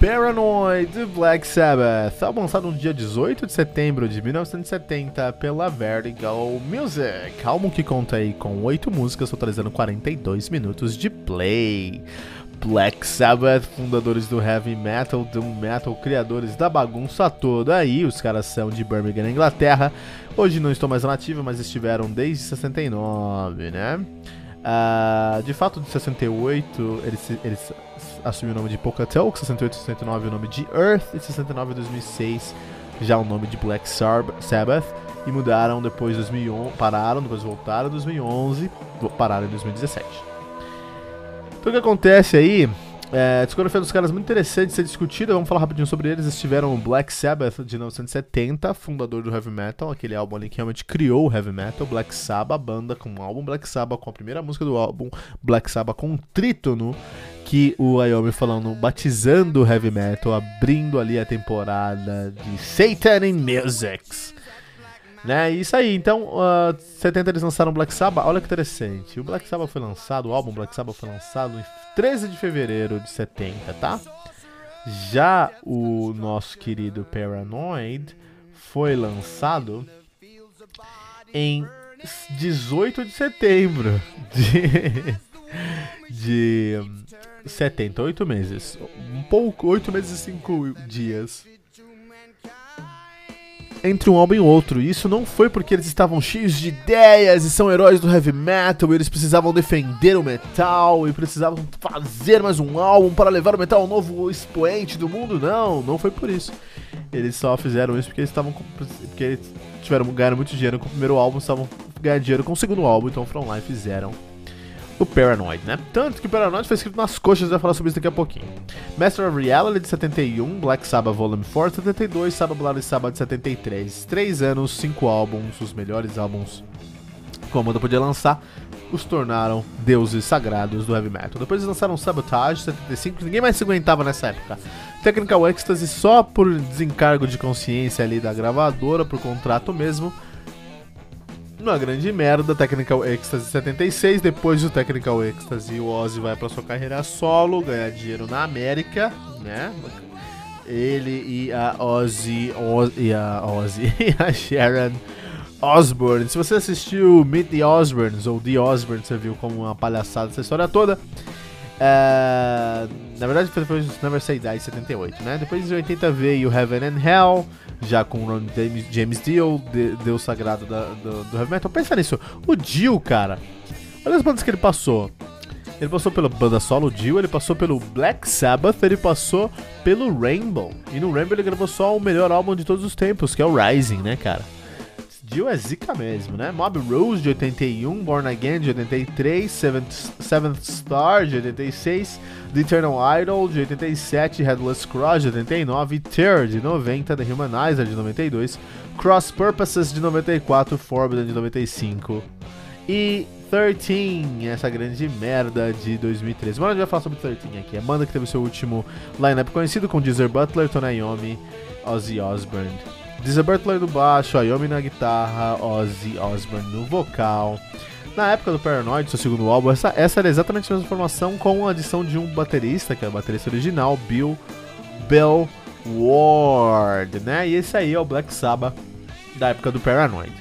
Paranoid Black Sabbath, álbum lançado no dia 18 de setembro de 1970 pela Vertigo Music, álbum que conta aí com 8 músicas, totalizando 42 minutos de play. Black Sabbath, fundadores do heavy metal, doom metal, criadores da bagunça toda aí, os caras são de Birmingham, Inglaterra. Hoje não estão mais na ativa, mas estiveram desde 69, né? Uh, de fato, de 68, eles, eles assumiu o nome de Pocahontas, 68 e 69 o nome de Earth, e 69 e 2006 já o nome de Black Sabbath, e mudaram depois de 2011, pararam, depois voltaram em 2011, pararam em 2017. Então o que acontece aí é, discografia dos caras muito interessante de ser discutida. Vamos falar rapidinho sobre eles. Eles tiveram Black Sabbath de 1970, fundador do heavy metal, aquele álbum ali que realmente criou o heavy metal. Black Sabbath, banda com o álbum Black Sabbath, com a primeira música do álbum Black Sabbath com um trítono que o Wyoming falando, batizando o heavy metal, abrindo ali a temporada de Satan in Musics. Né? Isso aí, então, uh, 70 eles lançaram Black Sabbath. Olha que interessante. O Black Sabbath foi lançado, o álbum Black Sabbath foi lançado em 13 de fevereiro de 70, tá? Já o nosso querido Paranoid foi lançado em 18 de setembro de, de 78 meses. Um pouco, 8 meses e 5 dias entre um álbum e outro. E isso não foi porque eles estavam cheios de ideias e são heróis do heavy metal, eles precisavam defender o metal e precisavam fazer mais um álbum para levar o metal ao novo expoente do mundo. Não, não foi por isso. Eles só fizeram isso porque eles estavam porque eles tiveram ganhando muito dinheiro com o primeiro álbum, estavam ganhando dinheiro com o segundo álbum, então foram lá e fizeram o Paranoid, né? Tanto que o Paranoid foi escrito nas coxas, vai falar sobre isso daqui a pouquinho. Master of Reality de 71, Black Sabbath Volume 4 de 72, Sabbath Bloody Sabbath de 73. Três anos, cinco álbuns, os melhores álbuns que a banda podia lançar, os tornaram deuses sagrados do heavy metal. Depois eles lançaram Sabotage 75, ninguém mais se aguentava nessa época. Technical Ecstasy só por desencargo de consciência ali da gravadora, por contrato mesmo uma grande merda, Technical Ecstasy 76. Depois do Technical Ecstasy, o Ozzy vai para sua carreira solo, ganhar dinheiro na América, né? Ele e a Ozzy, Ozzy e a Ozzy e a Sharon Osbourne. Se você assistiu Meet the Osbournes ou The Osbournes, você viu como uma palhaçada essa história toda. É, na verdade foi depois do Never Say Die 78, né? Depois de 80 veio Heaven and Hell, já com Ron James, James Dio, de, Deus Sagrado da, do, do Heavy Metal. Pensa nisso, o Dio, cara, olha as bandas que ele passou. Ele passou pela banda solo Dio, ele passou pelo Black Sabbath, ele passou pelo Rainbow. E no Rainbow ele gravou só o melhor álbum de todos os tempos, que é o Rising, né, cara? Dio é zica mesmo, né? Mob Rose de 81, Born Again de 83, Seventh, Seventh Star de 86, The Eternal Idol de 87, Headless Cross de 89, Tear de 90, The Humanizer de 92, Cross Purposes de 94, Forbidden de 95 e 13, essa grande merda de 2013. Mas a gente vai falar sobre 13 aqui. A banda que teve seu último lineup conhecido com Deezer Butler, Tony Iommi, Ozzy Osbourne. Deezer Butler no baixo, Iommi na guitarra, Ozzy Osbourne no vocal. Na época do Paranoid, seu segundo álbum, essa, essa era exatamente a mesma formação com a adição de um baterista, que é o baterista original, Bill Bell Ward, né? E esse aí é o Black Sabbath da época do Paranoid.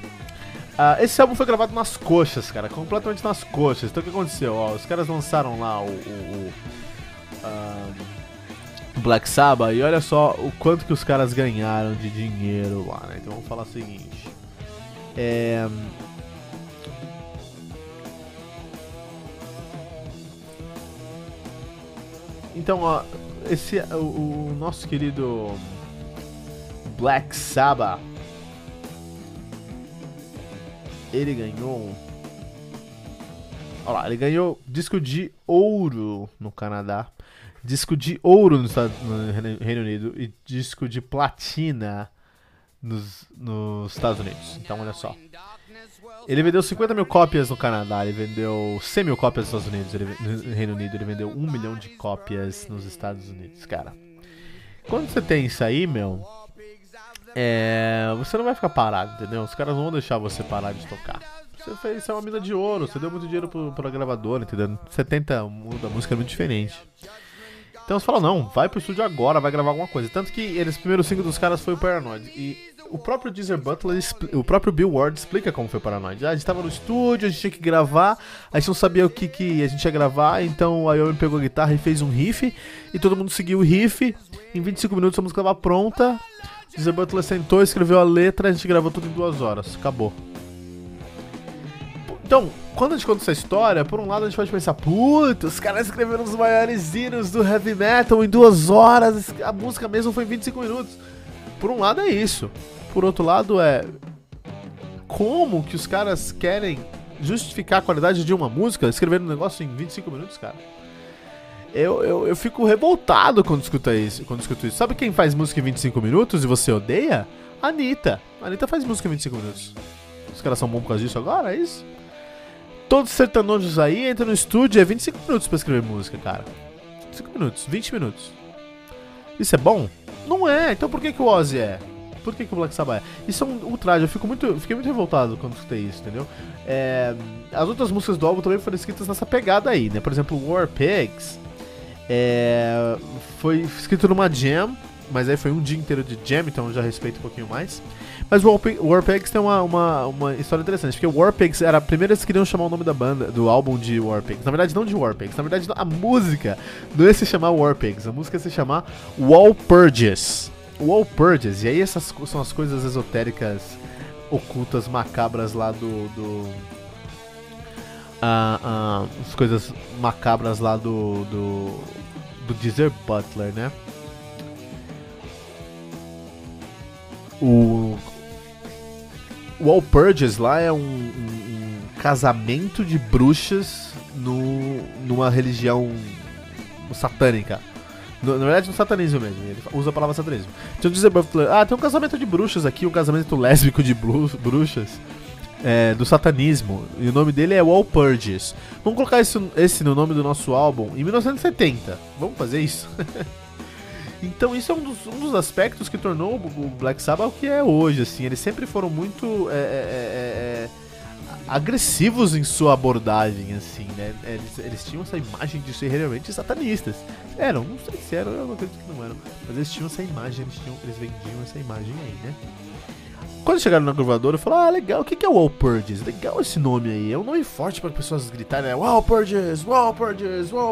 Uh, esse álbum foi gravado nas coxas, cara, completamente nas coxas. Então o que aconteceu? Ó, os caras lançaram lá o, o, o uh, Black Sabbath e olha só o quanto que os caras ganharam de dinheiro lá, né? Então vamos falar o seguinte. É... Então, ó, esse o, o nosso querido Black Sabbath ele ganhou. Olha lá, ele ganhou disco de ouro no Canadá, disco de ouro no, no Reino Unido e disco de platina nos, nos Estados Unidos. Então, olha só. Ele vendeu 50 mil cópias no Canadá, ele vendeu 100 mil cópias nos Estados Unidos, ele, no Reino Unido, ele vendeu 1 milhão de cópias nos Estados Unidos, cara. Quando você tem isso aí, meu, é, você não vai ficar parado, entendeu? Os caras não vão deixar você parar de tocar. Você fez é uma mina de ouro, você deu muito dinheiro pro, pra gravadora, entendeu? 70 mundo da música é muito diferente. Então você fala, não, vai pro estúdio agora, vai gravar alguma coisa. Tanto que eles, o primeiro single dos caras foi o Paranoid. E o próprio Deezer Butler, o próprio Bill Ward explica como foi o Paranoid. Ah, a gente tava no estúdio, a gente tinha que gravar, a gente não sabia o que, que a gente ia gravar, então a Yomi pegou a guitarra e fez um riff, e todo mundo seguiu o riff. Em 25 minutos a música estava pronta. Deezer Butler sentou, escreveu a letra, a gente gravou tudo em duas horas. Acabou. Então, quando a gente conta essa história, por um lado a gente pode pensar, puta, os caras escreveram os maiores hinos do heavy metal em duas horas, a música mesmo foi em 25 minutos. Por um lado é isso. Por outro lado é. Como que os caras querem justificar a qualidade de uma música escrevendo um negócio em 25 minutos, cara? eu, eu, eu fico revoltado quando escuto isso, quando escuto isso. Sabe quem faz música em 25 minutos e você odeia? Anitta. Anitta faz música em 25 minutos. Os caras são bons por causa disso agora? É isso? Todos os sertanojos aí entram no estúdio, é 25 minutos pra escrever música, cara. 5 minutos, 20 minutos. Isso é bom? Não é. Então por que, que o Ozzy é? Por que, que o Black Sabbath é? Isso é um ultraje. Eu fico muito, fiquei muito revoltado quando escutei isso, entendeu? É, as outras músicas do álbum também foram escritas nessa pegada aí, né? Por exemplo, War Pigs é, foi escrito numa jam, mas aí foi um dia inteiro de jam, então eu já respeito um pouquinho mais. Mas o Warpigs tem uma, uma, uma história interessante, porque o Warpigs era. Primeiro eles queriam chamar o nome da banda, do álbum de Warpigs. Na verdade, não de Warpigs, na verdade a música não ia se chamar Warpigs, a música ia se chamar Walpurgis. Walpurgis, e aí essas são as coisas esotéricas ocultas, macabras lá do, do uh, uh, as coisas macabras lá do, do, do Deezer Butler, né? O, o All Purges lá é um, um, um, casamento de bruxas no, numa religião satânica. No, na verdade, no satanismo mesmo. Ele usa a palavra satanismo. Então, Butler, ah, tem um casamento de bruxas aqui, um casamento lésbico de bruxas é, do satanismo. E o nome dele é Walpurgis. Vamos colocar esse, esse no nome do nosso álbum em 1970. Vamos fazer isso? então isso é um dos, um dos, aspectos que tornou o Black Sabbath o que é hoje. Assim, eles sempre foram muito é, é, é, é agressivos em sua abordagem, assim, né? Eles, eles, tinham essa imagem de ser realmente satanistas. Eram, não sei se eram, eu acredito que não eram. Mas eles tinham essa imagem, eles, tinham, eles vendiam essa imagem aí, né? quando chegaram na gravadora, eu falei, ah, legal, o que, é Wall? Legal esse nome aí. É um nome forte para pessoas gritarem, né? Wall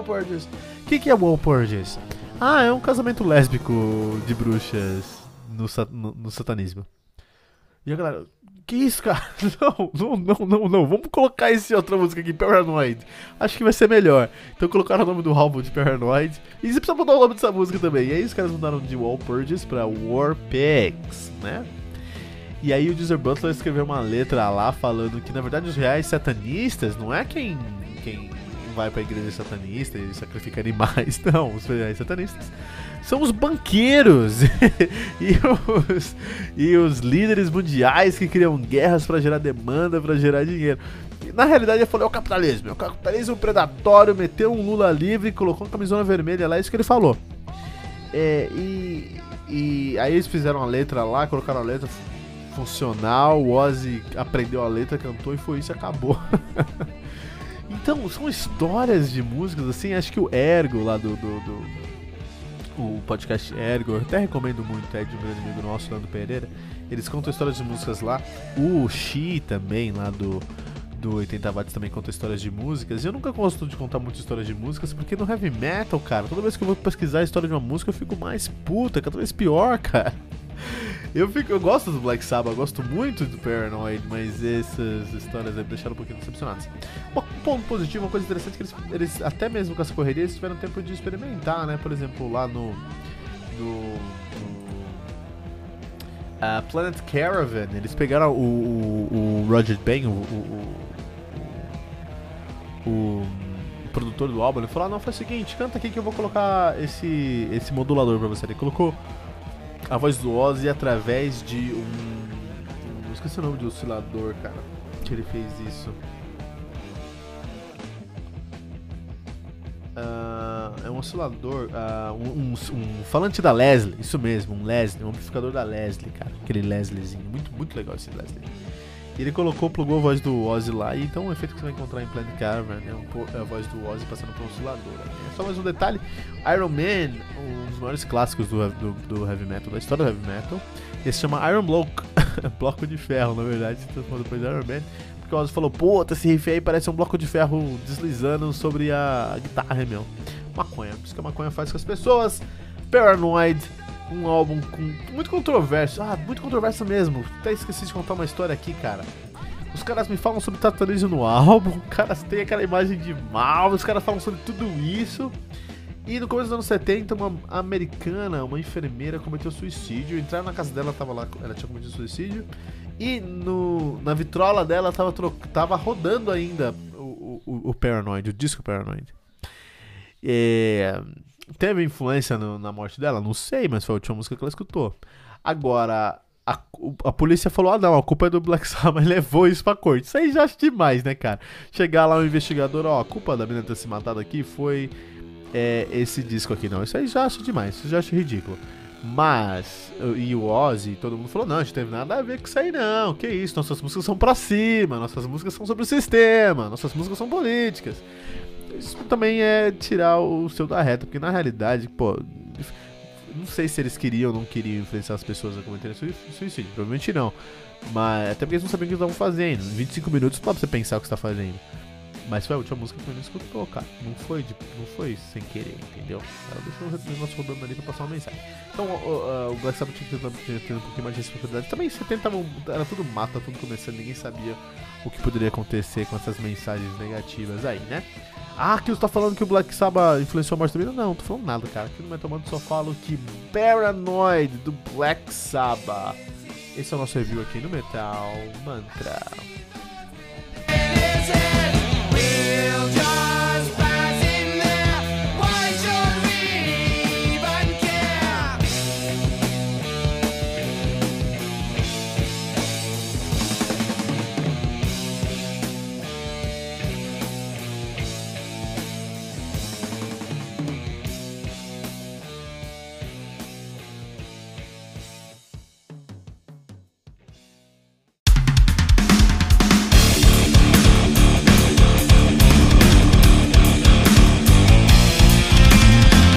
Purges. O que, é Wall? Ah, é um casamento lésbico de bruxas no, no, no satanismo. E a galera, que isso, cara? Não, não, não, não, não. Vamos colocar essa outra música aqui, Paranoid. Acho que vai ser melhor. Então colocaram o nome do álbum de Paranoid. E você precisa mudar o nome dessa música também. E aí os caras mudaram de Wall Purges pra War Pigs, né? E aí o Deezer Butler escreveu uma letra lá falando que na verdade os reais satanistas não é quem, quem vai pra igreja satanista e sacrifica animais, não, os satanistas são os banqueiros e, os, e os líderes mundiais que criam guerras para gerar demanda, para gerar dinheiro. E, na realidade, ele falou: é o capitalismo, é o capitalismo predatório, meteu um Lula livre, colocou uma camisona vermelha lá, é isso que ele falou. É, e, e aí eles fizeram a letra lá, colocaram a letra funcional, o Ozzy aprendeu a letra, cantou e foi isso, acabou. então, são histórias de músicas, assim, acho que o Ergo lá do, do, do o podcast Ergo, eu até recomendo muito, é de um grande amigo nosso, Leandro Pereira. Eles contam histórias de músicas lá. O Xi também, lá do, do 80 Watts, também conta histórias de músicas. E eu nunca gosto de contar muitas histórias de músicas, porque no heavy metal, cara, toda vez que eu vou pesquisar a história de uma música, eu fico mais puta, cada vez pior, cara. Eu, fico, eu gosto do Black Sabbath, eu gosto muito do Paranoid, mas essas histórias aí me deixaram um pouquinho decepcionados. Um ponto positivo, uma coisa interessante, é que eles, eles até mesmo com essa correria, eles tiveram tempo de experimentar, né? Por exemplo, lá no. no, no uh, Planet Caravan, eles pegaram o, o, o Roger Ben, o, o, o, o produtor do álbum, ele falou: ah, não, faz o seguinte, canta aqui que eu vou colocar esse, esse modulador pra você. Ele colocou a voz do Ozzy através de um. Esqueci o nome do oscilador, cara. Que ele fez isso. Uh, é um oscilador, uh, um, um, um, falante da Leslie, isso mesmo, um Leslie, um amplificador da Leslie, cara. Aquele Lesliezinho, muito, muito legal esse Leslie. Ele colocou, plugou a voz do Ozzy lá, e então o efeito que você vai encontrar em Planet Caravan é, um, é a voz do Ozzy passando por um oscilador. Né? Só mais um detalhe: Iron Man, um dos maiores clássicos do, do, do heavy metal, da história do heavy metal, ele se chama Iron Block, bloco de ferro, na verdade, se transformou depois de Iron Man. Porque o Ozzy falou: Puta, esse riff aí parece um bloco de ferro deslizando sobre a guitarra, meu. Maconha, por isso que a maconha faz com as pessoas. Paranoid um álbum com muito controverso. Ah, muito controverso mesmo. Até esqueci de contar uma história aqui, cara. Os caras me falam sobre tatuagem no álbum, os caras têm aquela imagem de mal, os caras falam sobre tudo isso. E no começo dos anos 70, uma americana, uma enfermeira, cometeu suicídio. Entraram na casa dela, tava lá, ela tinha cometido suicídio. E no, na vitrola dela tava, tava rodando ainda o, o, o Paranoid, o disco Paranoid. É, Teve influência no, na morte dela? Não sei, mas foi a última música que ela escutou. Agora, a, a polícia falou: ah, não, a culpa é do Black Sabbath, levou isso pra corte. Isso aí já acho demais, né, cara? Chegar lá um investigador, ó, a culpa da menina ter se matado aqui foi é, esse disco aqui, não. Isso aí já acho demais, isso já acho ridículo. Mas, e o Ozzy, todo mundo falou: não, a gente teve nada a ver com isso aí, não. Que isso, nossas músicas são pra cima, nossas músicas são sobre o sistema, nossas músicas são políticas isso também é tirar o seu da reta, porque na realidade, pô, não sei se eles queriam ou não queriam influenciar as pessoas a cometerem suicídio, provavelmente não. Mas até porque eles não sabiam o que estavam fazendo. Em 25 minutos não dá pra você pensar o que você tá fazendo. Mas foi a última música que o menino escutou, cara. Não foi, de, não foi sem querer, entendeu? Ela deixou o negócio rodando ali pra passar uma mensagem. Então o, o, o Black Sabbath tinha que ter, um pouquinho mais de responsabilidade. Também 70 era tudo mata, tudo começando, ninguém sabia o que poderia acontecer com essas mensagens negativas aí, né? Ah, que você tá falando que o Black Sabbath influenciou a morte do Não, não tô falando nada, cara. Aqui no Metal Mantra só falo que Paranoid do Black Sabbath. Esse é o nosso review aqui no Metal Mantra. feel